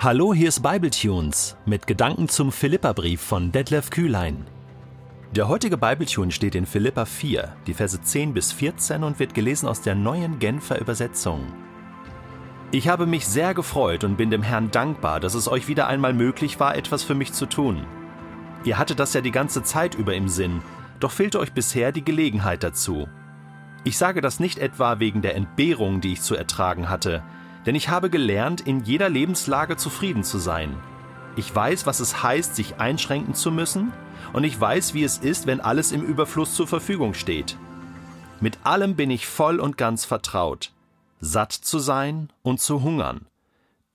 Hallo, hier ist Bibletunes mit Gedanken zum Philipperbrief von Detlef Kühlein. Der heutige Bibletune steht in Philippa 4, die Verse 10 bis 14 und wird gelesen aus der neuen Genfer Übersetzung. Ich habe mich sehr gefreut und bin dem Herrn dankbar, dass es euch wieder einmal möglich war, etwas für mich zu tun. Ihr hattet das ja die ganze Zeit über im Sinn, doch fehlte euch bisher die Gelegenheit dazu. Ich sage das nicht etwa wegen der Entbehrung, die ich zu ertragen hatte, denn ich habe gelernt, in jeder Lebenslage zufrieden zu sein. Ich weiß, was es heißt, sich einschränken zu müssen, und ich weiß, wie es ist, wenn alles im Überfluss zur Verfügung steht. Mit allem bin ich voll und ganz vertraut, satt zu sein und zu hungern,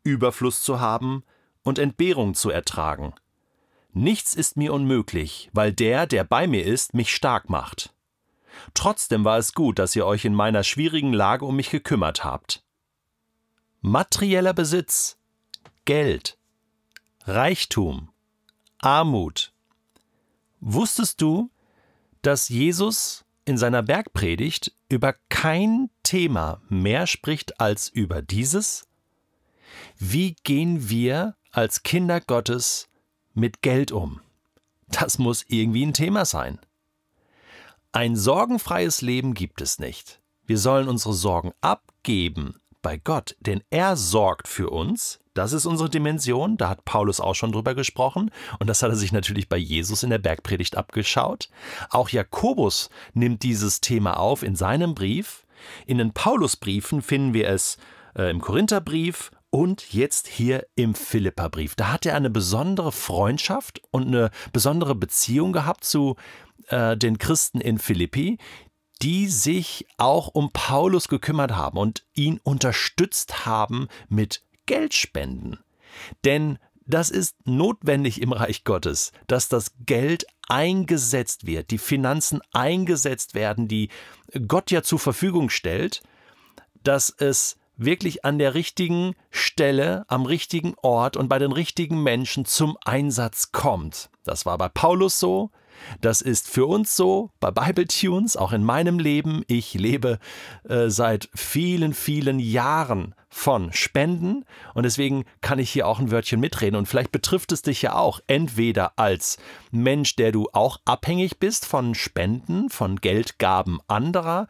Überfluss zu haben und Entbehrung zu ertragen. Nichts ist mir unmöglich, weil der, der bei mir ist, mich stark macht. Trotzdem war es gut, dass ihr euch in meiner schwierigen Lage um mich gekümmert habt. Materieller Besitz, Geld, Reichtum, Armut. Wusstest du, dass Jesus in seiner Bergpredigt über kein Thema mehr spricht als über dieses? Wie gehen wir als Kinder Gottes mit Geld um? Das muss irgendwie ein Thema sein. Ein sorgenfreies Leben gibt es nicht. Wir sollen unsere Sorgen abgeben bei Gott, denn er sorgt für uns. Das ist unsere Dimension, da hat Paulus auch schon drüber gesprochen und das hat er sich natürlich bei Jesus in der Bergpredigt abgeschaut. Auch Jakobus nimmt dieses Thema auf in seinem Brief. In den Paulusbriefen finden wir es äh, im Korintherbrief und jetzt hier im Philipperbrief. Da hat er eine besondere Freundschaft und eine besondere Beziehung gehabt zu äh, den Christen in Philippi, die sich auch um Paulus gekümmert haben und ihn unterstützt haben mit Geldspenden. Denn das ist notwendig im Reich Gottes, dass das Geld eingesetzt wird, die Finanzen eingesetzt werden, die Gott ja zur Verfügung stellt, dass es wirklich an der richtigen Stelle, am richtigen Ort und bei den richtigen Menschen zum Einsatz kommt. Das war bei Paulus so, das ist für uns so bei Bible Tunes, auch in meinem Leben. Ich lebe äh, seit vielen, vielen Jahren von Spenden und deswegen kann ich hier auch ein Wörtchen mitreden und vielleicht betrifft es dich ja auch entweder als Mensch, der du auch abhängig bist von Spenden, von Geldgaben anderer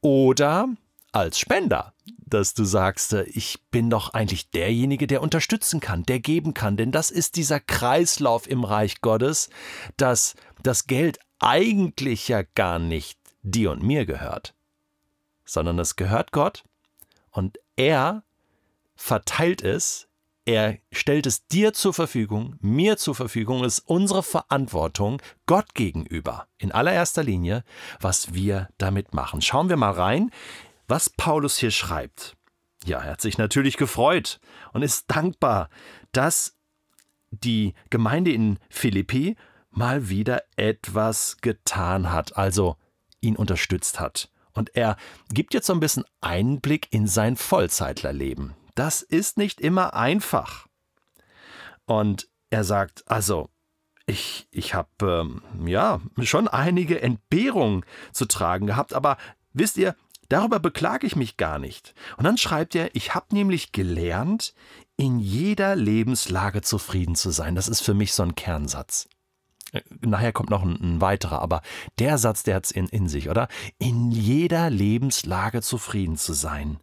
oder als Spender, dass du sagst, äh, ich bin doch eigentlich derjenige, der unterstützen kann, der geben kann, denn das ist dieser Kreislauf im Reich Gottes, dass das Geld eigentlich ja gar nicht dir und mir gehört, sondern es gehört Gott und er verteilt es, er stellt es dir zur Verfügung, mir zur Verfügung, ist unsere Verantwortung Gott gegenüber, in allererster Linie, was wir damit machen. Schauen wir mal rein, was Paulus hier schreibt. Ja, er hat sich natürlich gefreut und ist dankbar, dass die Gemeinde in Philippi mal wieder etwas getan hat, also ihn unterstützt hat. Und er gibt jetzt so ein bisschen Einblick in sein Vollzeitlerleben. Das ist nicht immer einfach. Und er sagt, also, ich, ich habe ähm, ja schon einige Entbehrungen zu tragen gehabt, aber wisst ihr, darüber beklage ich mich gar nicht. Und dann schreibt er, ich habe nämlich gelernt, in jeder Lebenslage zufrieden zu sein. Das ist für mich so ein Kernsatz. Nachher kommt noch ein, ein, weiterer, aber der Satz, der hat es in, in sich, oder? In jeder Lebenslage zufrieden zu sein.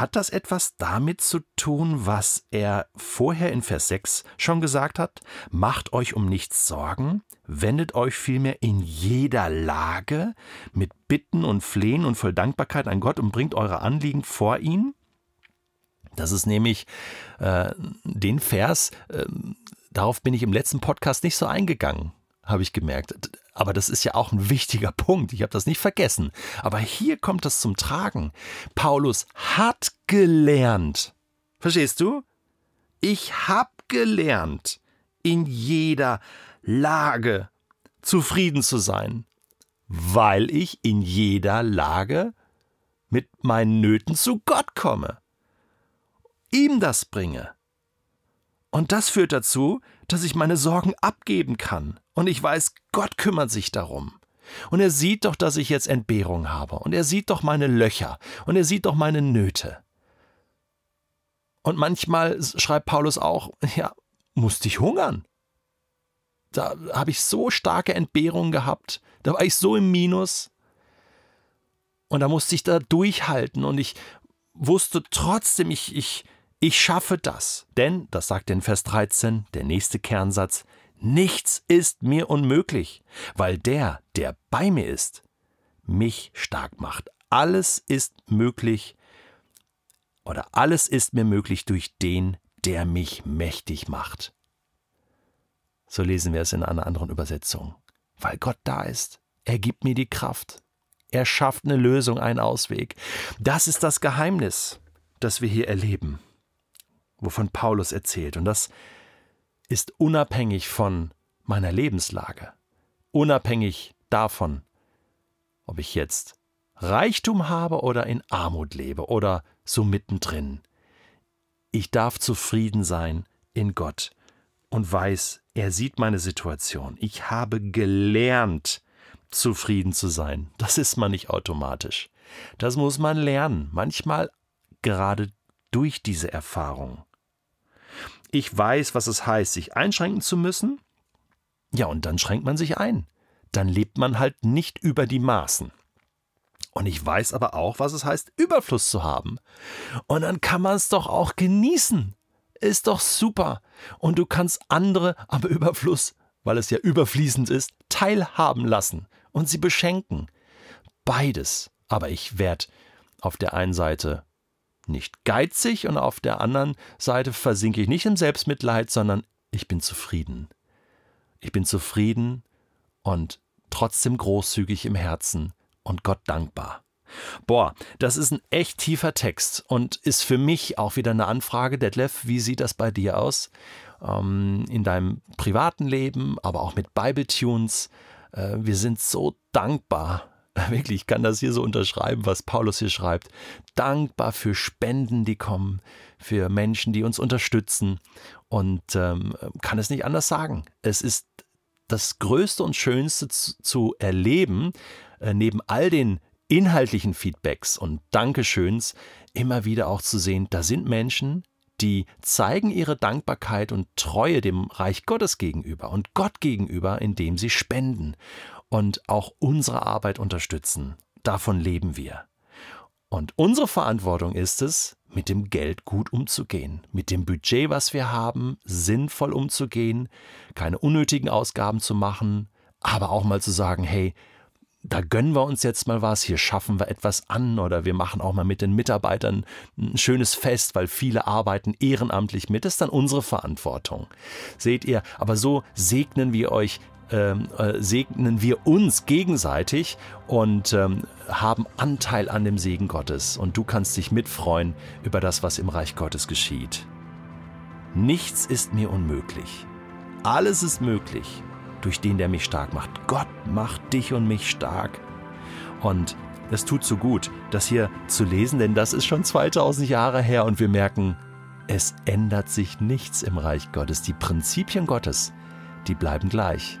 Hat das etwas damit zu tun, was er vorher in Vers 6 schon gesagt hat? Macht euch um nichts Sorgen, wendet euch vielmehr in jeder Lage mit Bitten und Flehen und voll Dankbarkeit an Gott und bringt eure Anliegen vor ihn? Das ist nämlich äh, den Vers, äh, Darauf bin ich im letzten Podcast nicht so eingegangen, habe ich gemerkt. Aber das ist ja auch ein wichtiger Punkt. Ich habe das nicht vergessen. Aber hier kommt das zum Tragen. Paulus hat gelernt. Verstehst du? Ich habe gelernt, in jeder Lage zufrieden zu sein, weil ich in jeder Lage mit meinen Nöten zu Gott komme, ihm das bringe. Und das führt dazu, dass ich meine Sorgen abgeben kann. Und ich weiß, Gott kümmert sich darum. Und er sieht doch, dass ich jetzt Entbehrung habe. Und er sieht doch meine Löcher. Und er sieht doch meine Nöte. Und manchmal schreibt Paulus auch, ja, musste ich hungern. Da habe ich so starke Entbehrungen gehabt. Da war ich so im Minus. Und da musste ich da durchhalten und ich wusste trotzdem, ich, ich, ich schaffe das. Denn, das sagt in Vers 13, der nächste Kernsatz, nichts ist mir unmöglich, weil der, der bei mir ist, mich stark macht. Alles ist möglich oder alles ist mir möglich durch den, der mich mächtig macht. So lesen wir es in einer anderen Übersetzung. Weil Gott da ist. Er gibt mir die Kraft. Er schafft eine Lösung, einen Ausweg. Das ist das Geheimnis, das wir hier erleben, wovon Paulus erzählt. Und das ist unabhängig von meiner Lebenslage, unabhängig davon, ob ich jetzt Reichtum habe oder in Armut lebe oder so mittendrin. Ich darf zufrieden sein in Gott und weiß, er sieht meine Situation. Ich habe gelernt, zufrieden zu sein. Das ist man nicht automatisch. Das muss man lernen, manchmal gerade durch diese Erfahrung. Ich weiß, was es heißt, sich einschränken zu müssen. Ja, und dann schränkt man sich ein. Dann lebt man halt nicht über die Maßen. Und ich weiß aber auch, was es heißt, Überfluss zu haben. Und dann kann man es doch auch genießen. Ist doch super. Und du kannst andere am Überfluss, weil es ja überfließend ist, teilhaben lassen und sie beschenken. Beides. Aber ich werde auf der einen Seite nicht geizig und auf der anderen Seite versinke ich nicht im Selbstmitleid, sondern ich bin zufrieden. Ich bin zufrieden und trotzdem großzügig im Herzen und Gott dankbar. Boah, das ist ein echt tiefer Text und ist für mich auch wieder eine Anfrage. Detlef, wie sieht das bei dir aus? Ähm, in deinem privaten Leben, aber auch mit Bible Tunes. Äh, wir sind so dankbar. Wirklich, ich kann das hier so unterschreiben, was Paulus hier schreibt. Dankbar für Spenden, die kommen, für Menschen, die uns unterstützen. Und ähm, kann es nicht anders sagen. Es ist das Größte und Schönste zu, zu erleben, äh, neben all den inhaltlichen Feedbacks und Dankeschöns immer wieder auch zu sehen, da sind Menschen, die zeigen ihre Dankbarkeit und Treue dem Reich Gottes gegenüber und Gott gegenüber, indem sie spenden und auch unsere Arbeit unterstützen. Davon leben wir. Und unsere Verantwortung ist es, mit dem Geld gut umzugehen, mit dem Budget, was wir haben, sinnvoll umzugehen, keine unnötigen Ausgaben zu machen, aber auch mal zu sagen, hey, da gönnen wir uns jetzt mal was, hier schaffen wir etwas an oder wir machen auch mal mit den Mitarbeitern ein schönes Fest, weil viele arbeiten ehrenamtlich mit. Das ist dann unsere Verantwortung. Seht ihr, aber so segnen wir euch ähm, äh, segnen wir uns gegenseitig und ähm, haben Anteil an dem Segen Gottes. Und du kannst dich mitfreuen über das, was im Reich Gottes geschieht. Nichts ist mir unmöglich. Alles ist möglich durch den, der mich stark macht. Gott macht dich und mich stark. Und es tut so gut, das hier zu lesen, denn das ist schon 2000 Jahre her und wir merken, es ändert sich nichts im Reich Gottes. Die Prinzipien Gottes, die bleiben gleich.